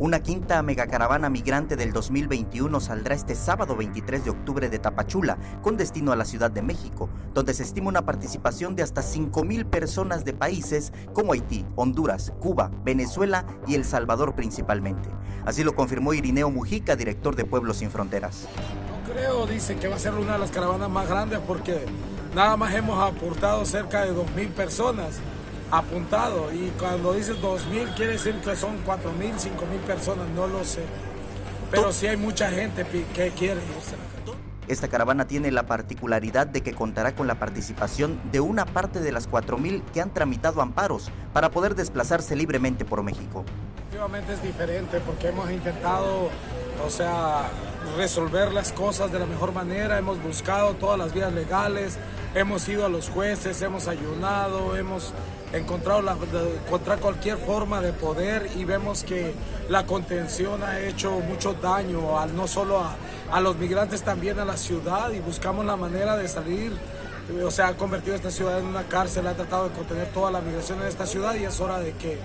Una quinta megacaravana migrante del 2021 saldrá este sábado 23 de octubre de Tapachula con destino a la Ciudad de México, donde se estima una participación de hasta 5.000 personas de países como Haití, Honduras, Cuba, Venezuela y El Salvador principalmente. Así lo confirmó Irineo Mujica, director de Pueblos Sin Fronteras. No creo, dice que va a ser una de las caravanas más grandes porque nada más hemos aportado cerca de 2.000 personas apuntado y cuando dices 2.000 quiere decir que son 4.000, 5.000 personas, no lo sé. Pero sí hay mucha gente que quiere Esta caravana tiene la particularidad de que contará con la participación de una parte de las 4.000 que han tramitado amparos para poder desplazarse libremente por México. Efectivamente es diferente porque hemos intentado, o sea, resolver las cosas de la mejor manera, hemos buscado todas las vías legales, hemos ido a los jueces, hemos ayunado, hemos encontrado encontrar cualquier forma de poder y vemos que la contención ha hecho mucho daño, al, no solo a, a los migrantes, también a la ciudad y buscamos la manera de salir o sea, ha convertido esta ciudad en una cárcel, ha tratado de contener toda la migración en esta ciudad y es hora de que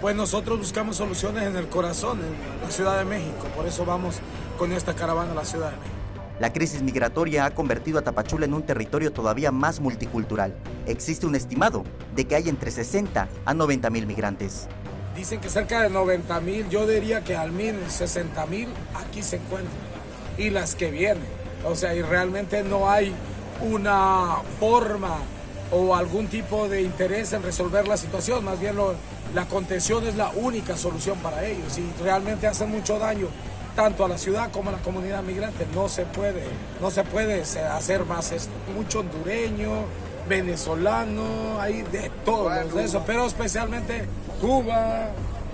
pues nosotros buscamos soluciones en el corazón, en la Ciudad de México, por eso vamos con esta caravana a la Ciudad de México. La crisis migratoria ha convertido a Tapachula en un territorio todavía más multicultural. Existe un estimado de que hay entre 60 a 90 mil migrantes. Dicen que cerca de 90 mil, yo diría que al menos 60 mil aquí se encuentran. Y las que vienen. O sea, y realmente no hay una forma o algún tipo de interés en resolver la situación. Más bien la contención es la única solución para ellos. Y realmente hacen mucho daño tanto a la ciudad como a la comunidad migrante. No se puede, no se puede hacer más esto. Mucho hondureño, venezolano, hay de todos de eso, pero especialmente Cuba,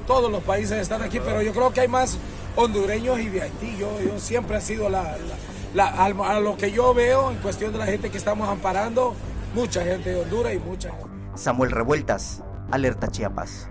todos los países están aquí, pero yo creo que hay más hondureños y de Haití. Yo, yo siempre ha sido la, a lo que yo veo en cuestión de la gente que estamos amparando, mucha gente de Honduras y mucha Samuel Revueltas, Alerta Chiapas.